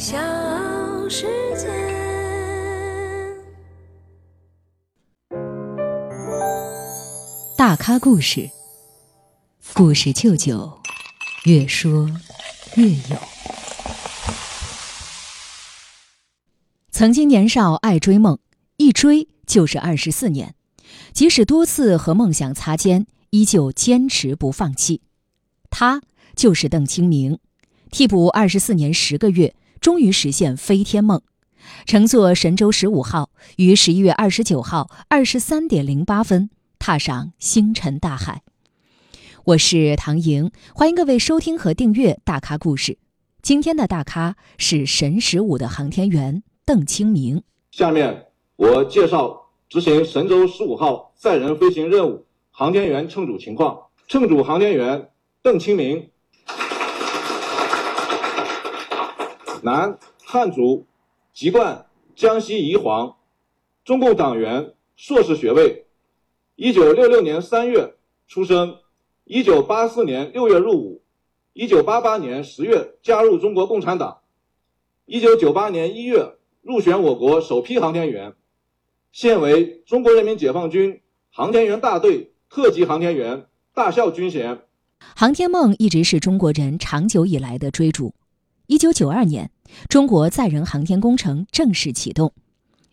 小世界。大咖故事，故事舅舅，越说越有。曾经年少爱追梦，一追就是二十四年，即使多次和梦想擦肩，依旧坚持不放弃。他就是邓清明，替补二十四年十个月，终于实现飞天梦，乘坐神舟十五号，于十一月二十九号二十三点零八分踏上星辰大海。我是唐莹，欢迎各位收听和订阅《大咖故事》。今天的大咖是神十五的航天员邓清明。下面我介绍执行神舟十五号载人飞行任务航天员乘组情况。乘组航天员邓清明，男，汉族，籍贯江西宜黄，中共党员，硕士学位，一九六六年三月出生，一九八四年六月入伍，一九八八年十月加入中国共产党，一九九八年一月入选我国首批航天员，现为中国人民解放军航天员大队特级航天员，大校军衔。航天梦一直是中国人长久以来的追逐。一九九二年，中国载人航天工程正式启动。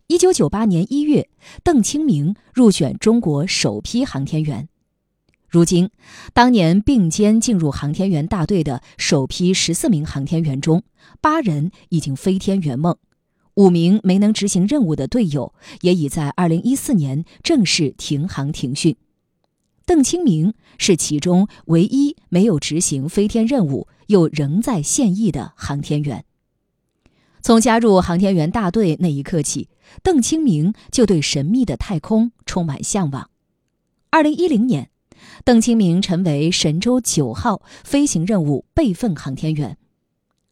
一九九八年一月，邓清明入选中国首批航天员。如今，当年并肩进入航天员大队的首批十四名航天员中，八人已经飞天圆梦，五名没能执行任务的队友也已在二零一四年正式停航停训。邓清明是其中唯一没有执行飞天任务又仍在现役的航天员。从加入航天员大队那一刻起，邓清明就对神秘的太空充满向往。二零一零年，邓清明成为神舟九号飞行任务备份航天员。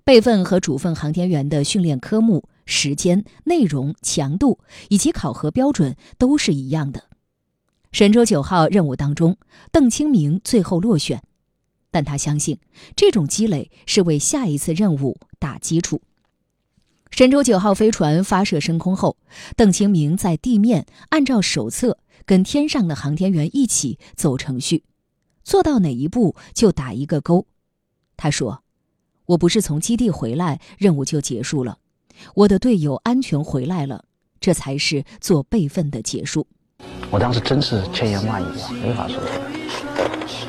备份和主份航天员的训练科目、时间、内容、强度以及考核标准都是一样的。神舟九号任务当中，邓清明最后落选，但他相信这种积累是为下一次任务打基础。神舟九号飞船发射升空后，邓清明在地面按照手册跟天上的航天员一起走程序，做到哪一步就打一个勾。他说：“我不是从基地回来，任务就结束了，我的队友安全回来了，这才是做备份的结束。”我当时真是千言万语啊，没法说出来。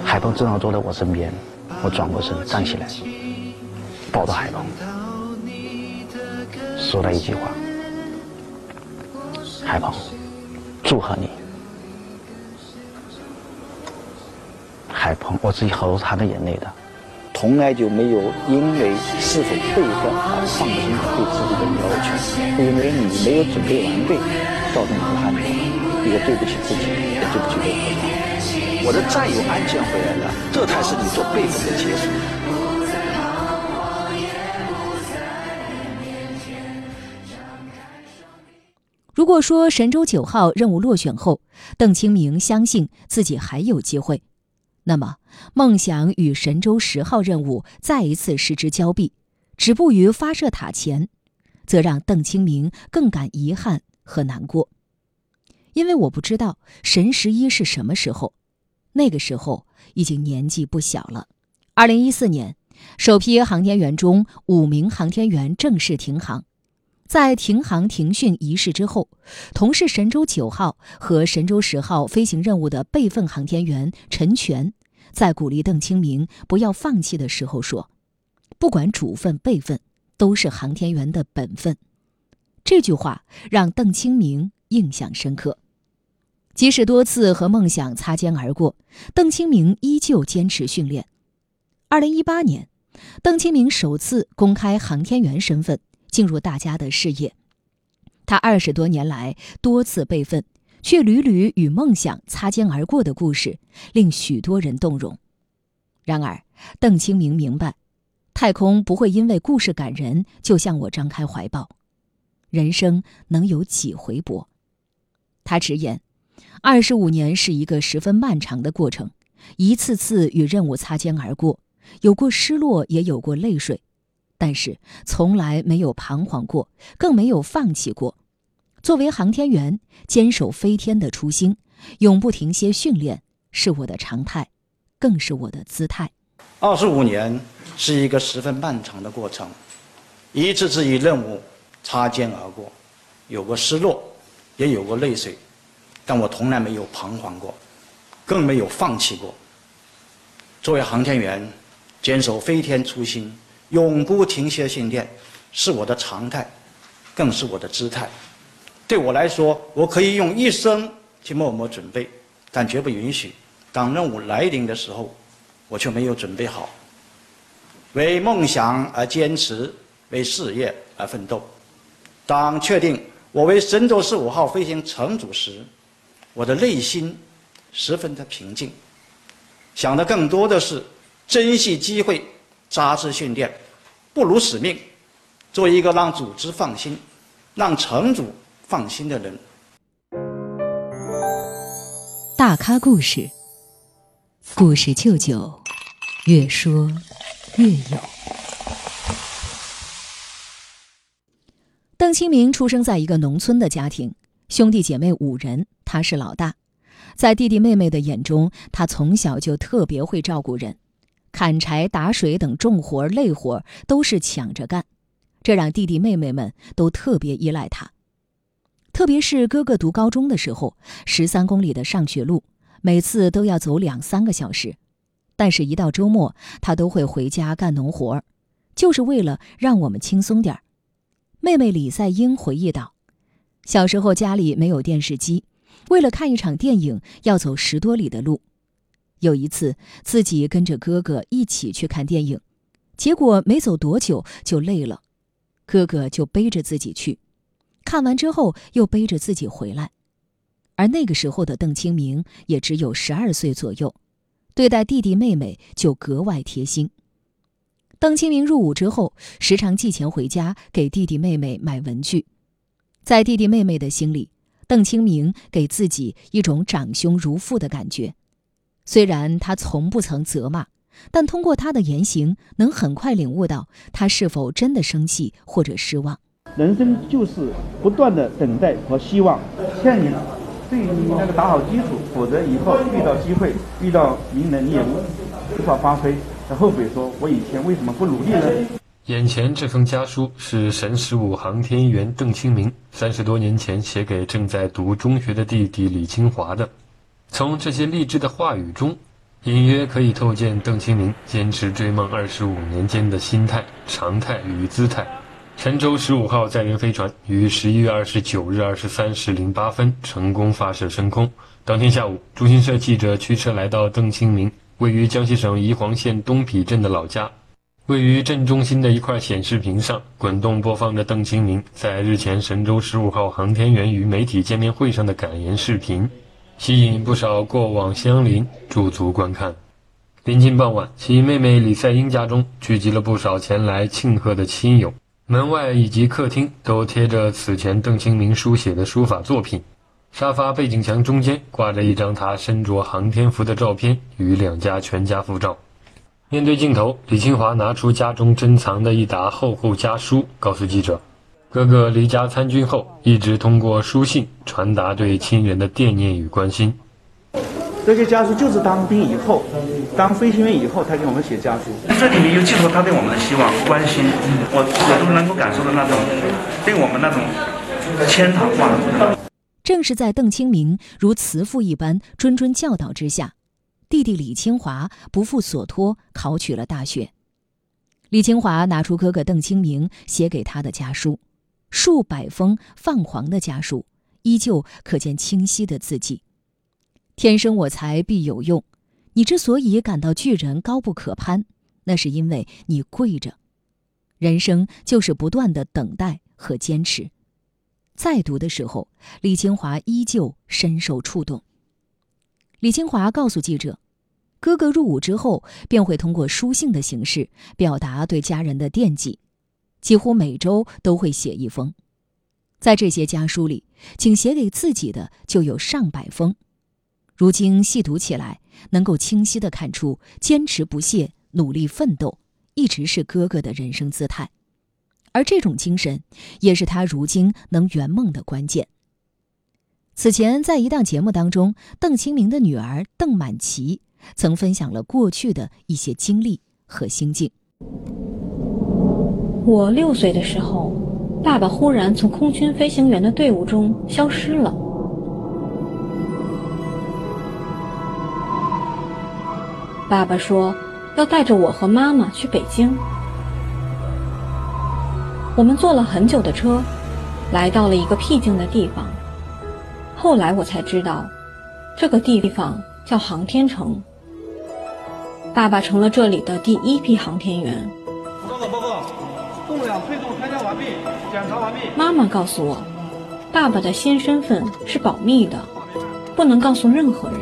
海鹏正好坐在我身边，我转过身站起来，抱着海鹏，说了一句话：“海鹏，祝贺你。”海鹏，我自己好多他的眼泪的，从来就没有因为是否备份而放弃对自己的要求，因为你没有准备完备，造成遗憾的。也对不起自己，也对不起任何人。我的战友安全回来了，这才是你做备份的结束。如果说神舟九号任务落选后，邓清明相信自己还有机会，那么梦想与神舟十号任务再一次失之交臂，止步于发射塔前，则让邓清明更感遗憾和难过。因为我不知道神十一是什么时候，那个时候已经年纪不小了。二零一四年，首批航天员中五名航天员正式停航，在停航停训仪式之后，同是神舟九号和神舟十号飞行任务的备份航天员陈全，在鼓励邓清明不要放弃的时候说：“不管主份备份，都是航天员的本分。”这句话让邓清明印象深刻。即使多次和梦想擦肩而过，邓清明依旧坚持训练。二零一八年，邓清明首次公开航天员身份，进入大家的视野。他二十多年来多次备份，却屡屡与梦想擦肩而过的故事，令许多人动容。然而，邓清明明白，太空不会因为故事感人就向我张开怀抱。人生能有几回搏？他直言。二十五年是一个十分漫长的过程，一次次与任务擦肩而过，有过失落，也有过泪水。但是从来没有彷徨过，更没有放弃过。作为航天员，坚守飞天的初心，永不停歇训练，是我的常态，更是我的姿态。二十五年是一个十分漫长的过程，一次次与任务擦肩而过，有过失落，也有过泪水，但我从来没有彷徨过，更没有放弃过。作为航天员，坚守飞天初心，永不停歇训练，是我的常态，更是我的姿态。对我来说，我可以用一生去默默准备，但绝不允许当任务来临的时候，我却没有准备好。为梦想而坚持，为事业而奋斗。当确定我为神舟十五号飞行乘组时，我的内心十分的平静。想的更多的是珍惜机会，扎实训练，不辱使命，做一个让组织放心、让城主放心的人。大咖故事，故事舅舅，越说越有。邓清明出生在一个农村的家庭，兄弟姐妹五人，他是老大。在弟弟妹妹的眼中，他从小就特别会照顾人，砍柴、打水等重活累活都是抢着干，这让弟弟妹妹们都特别依赖他。特别是哥哥读高中的时候，十三公里的上学路，每次都要走两三个小时，但是，一到周末，他都会回家干农活就是为了让我们轻松点。妹妹李赛英回忆道：“小时候家里没有电视机。”为了看一场电影，要走十多里的路。有一次，自己跟着哥哥一起去看电影，结果没走多久就累了，哥哥就背着自己去，看完之后又背着自己回来。而那个时候的邓清明也只有十二岁左右，对待弟弟妹妹就格外贴心。邓清明入伍之后，时常寄钱回家给弟弟妹妹买文具，在弟弟妹妹的心里。邓清明给自己一种长兄如父的感觉，虽然他从不曾责骂，但通过他的言行，能很快领悟到他是否真的生气或者失望。人生就是不断的等待和希望，欠你对你那个打好基础，否则以后遇到机会、遇到名人，你也无法发挥，后悔说：“我以前为什么不努力呢？”眼前这封家书是神十五航天员邓清明三十多年前写给正在读中学的弟弟李清华的。从这些励志的话语中，隐约可以透见邓清明坚持追梦二十五年间的心态、常态与姿态。神舟十五号载人飞船于十一月二十九日二十三时零八分成功发射升空。当天下午，中新社记者驱车来到邓清明位于江西省宜黄县东陂镇的老家。位于镇中心的一块显示屏上，滚动播放着邓清明在日前神舟十五号航天员与媒体见面会上的感言视频，吸引不少过往乡邻驻足观看。临近傍晚，其妹妹李赛英家中聚集了不少前来庆贺的亲友，门外以及客厅都贴着此前邓清明书写的书法作品，沙发背景墙中间挂着一张他身着航天服的照片与两家全家福照。面对镜头，李清华拿出家中珍藏的一沓厚厚家书，告诉记者：“哥哥离家参军后，一直通过书信传达对亲人的惦念与关心。这些家书就是当兵以后、当飞行员以后，他给我们写家书。这里面又寄托他对我们的希望、关心，我我都能够感受到那种对我们那种千堂话。”正是在邓清明如慈父一般谆谆教导之下。弟弟李清华不负所托，考取了大学。李清华拿出哥哥邓清明写给他的家书，数百封泛黄的家书，依旧可见清晰的字迹。天生我材必有用，你之所以感到巨人高不可攀，那是因为你跪着。人生就是不断的等待和坚持。再读的时候，李清华依旧深受触动。李清华告诉记者：“哥哥入伍之后，便会通过书信的形式表达对家人的惦记，几乎每周都会写一封。在这些家书里，仅写给自己的就有上百封。如今细读起来，能够清晰地看出坚持不懈、努力奋斗，一直是哥哥的人生姿态，而这种精神也是他如今能圆梦的关键。此前，在一档节目当中，邓清明的女儿邓满琪曾分享了过去的一些经历和心境。我六岁的时候，爸爸忽然从空军飞行员的队伍中消失了。爸爸说要带着我和妈妈去北京。我们坐了很久的车，来到了一个僻静的地方。后来我才知道，这个地方叫航天城。爸爸成了这里的第一批航天员。报告报告，动量推动参加完毕，检查完毕。妈妈告诉我，爸爸的新身份是保密的，不能告诉任何人。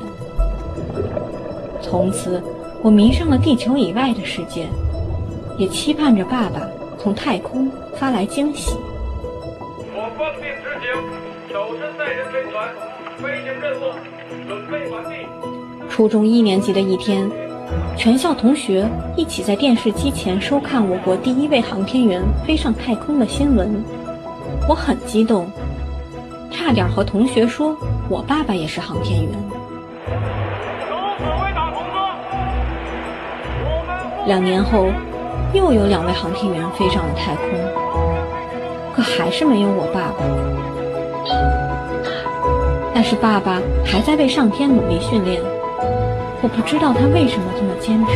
从此，我迷上了地球以外的世界，也期盼着爸爸从太空发来惊喜。我首次载人飞船飞行任务准备完毕。初中一年级的一天，全校同学一起在电视机前收看我国第一位航天员飞上太空的新闻。我很激动，差点和同学说我爸爸也是航天员。两年后，又有两位航天员飞上了太空，可还是没有我爸爸。但是爸爸还在为上天努力训练，我不知道他为什么这么坚持。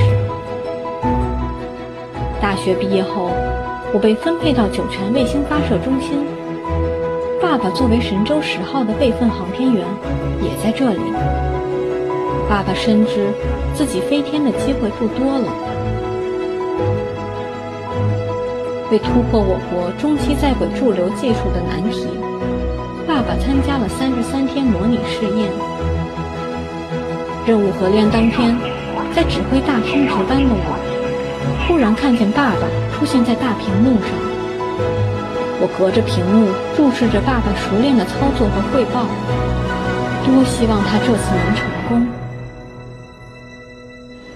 大学毕业后，我被分配到酒泉卫星发射中心，爸爸作为神舟十号的备份航天员，也在这里。爸爸深知自己飞天的机会不多了，为突破我国中期在轨驻留技术的难题。爸爸参加了三十三天模拟试验，任务合练当天，在指挥大厅值班的我，突然看见爸爸出现在大屏幕上。我隔着屏幕注视着爸爸熟练的操作和汇报，多希望他这次能成功。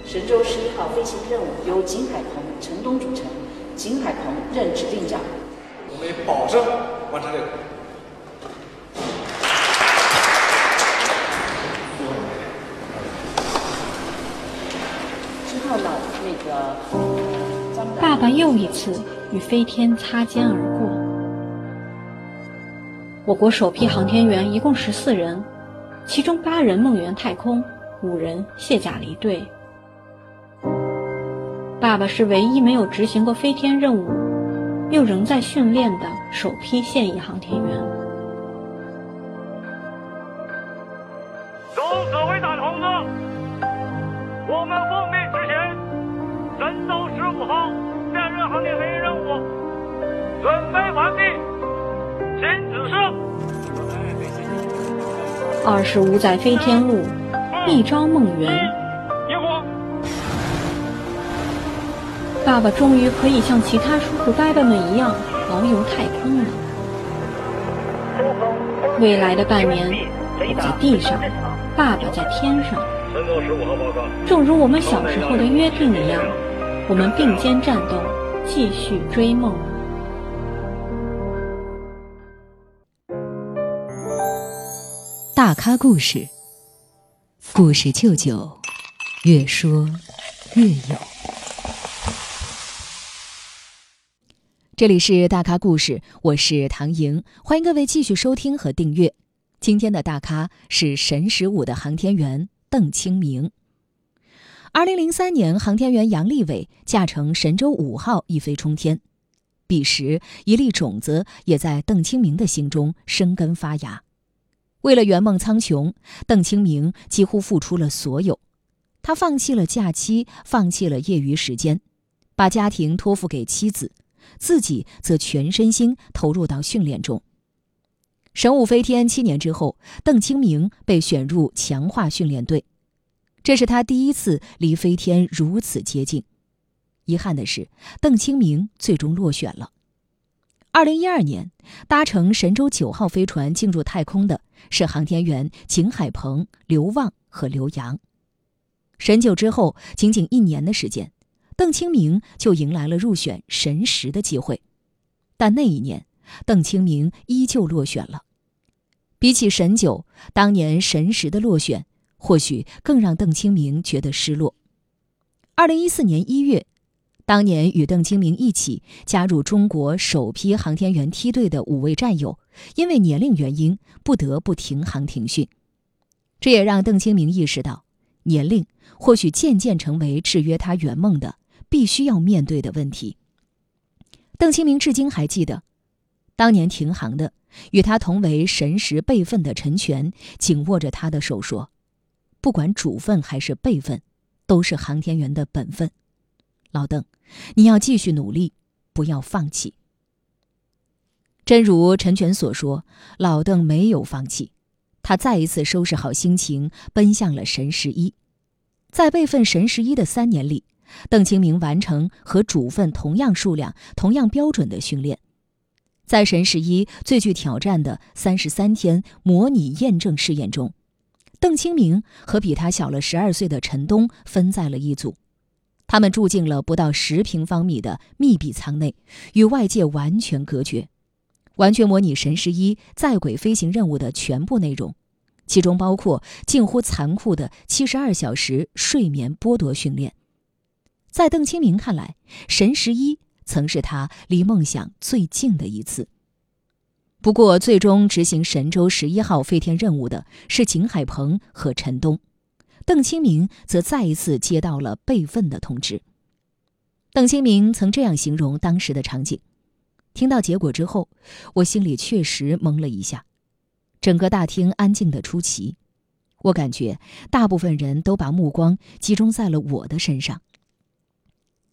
神舟十一号飞行任务由景海鹏、陈东组成，景海鹏任指令长。我们保证完成任务。爸爸又一次与飞天擦肩而过。我国首批航天员一共十四人，其中八人梦圆太空，五人卸甲离队。爸爸是唯一没有执行过飞天任务，又仍在训练的首批现役航天员。二十五载飞天路，一朝梦圆。爸爸终于可以像其他叔叔伯伯们一样遨游太空了。未来的半年，我在地上，爸爸在天上。正如我们小时候的约定一样，我们并肩战斗。继续追梦。大咖故事，故事舅舅，越说越有。这里是大咖故事，我是唐莹，欢迎各位继续收听和订阅。今天的大咖是神十五的航天员邓清明。二零零三年，航天员杨利伟驾乘神舟五号一飞冲天。彼时，一粒种子也在邓清明的心中生根发芽。为了圆梦苍穹，邓清明几乎付出了所有。他放弃了假期，放弃了业余时间，把家庭托付给妻子，自己则全身心投入到训练中。神五飞天七年之后，邓清明被选入强化训练队。这是他第一次离飞天如此接近，遗憾的是，邓清明最终落选了。二零一二年，搭乘神舟九号飞船进入太空的是航天员景海鹏、刘旺和刘洋。神九之后，仅仅一年的时间，邓清明就迎来了入选神十的机会。但那一年，邓清明依旧落选了。比起神九，当年神十的落选，或许更让邓清明觉得失落。二零一四年一月。当年与邓清明一起加入中国首批航天员梯队的五位战友，因为年龄原因不得不停航停训。这也让邓清明意识到，年龄或许渐渐成为制约他圆梦的必须要面对的问题。邓清明至今还记得，当年停航的与他同为神识备份的陈全紧握着他的手说：“不管主份还是备份，都是航天员的本分。”老邓，你要继续努力，不要放弃。真如陈全所说，老邓没有放弃，他再一次收拾好心情，奔向了神十一。在备份神十一的三年里，邓清明完成和主份同样数量、同样标准的训练。在神十一最具挑战的三十三天模拟验证试验中，邓清明和比他小了十二岁的陈东分在了一组。他们住进了不到十平方米的密闭舱内，与外界完全隔绝，完全模拟神十一在轨飞行任务的全部内容，其中包括近乎残酷的七十二小时睡眠剥夺训练。在邓清明看来，神十一曾是他离梦想最近的一次。不过，最终执行神舟十一号飞天任务的是景海鹏和陈冬。邓清明则再一次接到了备份的通知。邓清明曾这样形容当时的场景：听到结果之后，我心里确实懵了一下。整个大厅安静的出奇，我感觉大部分人都把目光集中在了我的身上。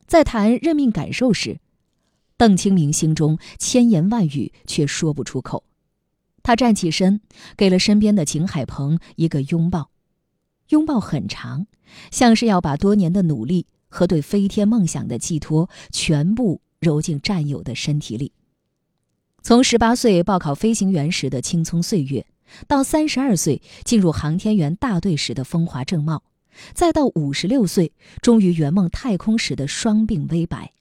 在谈任命感受时，邓清明心中千言万语却说不出口。他站起身，给了身边的景海鹏一个拥抱。拥抱很长，像是要把多年的努力和对飞天梦想的寄托全部揉进战友的身体里。从十八岁报考飞行员时的青葱岁月，到三十二岁进入航天员大队时的风华正茂，再到五十六岁终于圆梦太空时的双鬓微白，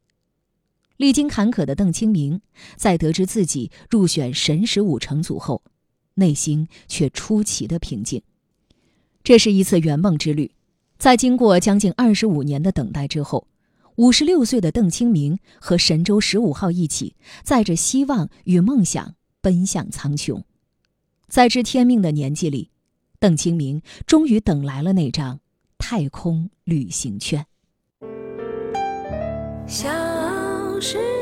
历经坎坷的邓清明，在得知自己入选神十五乘组后，内心却出奇的平静。这是一次圆梦之旅，在经过将近二十五年的等待之后，五十六岁的邓清明和神舟十五号一起，载着希望与梦想奔向苍穹。在知天命的年纪里，邓清明终于等来了那张太空旅行券。小时。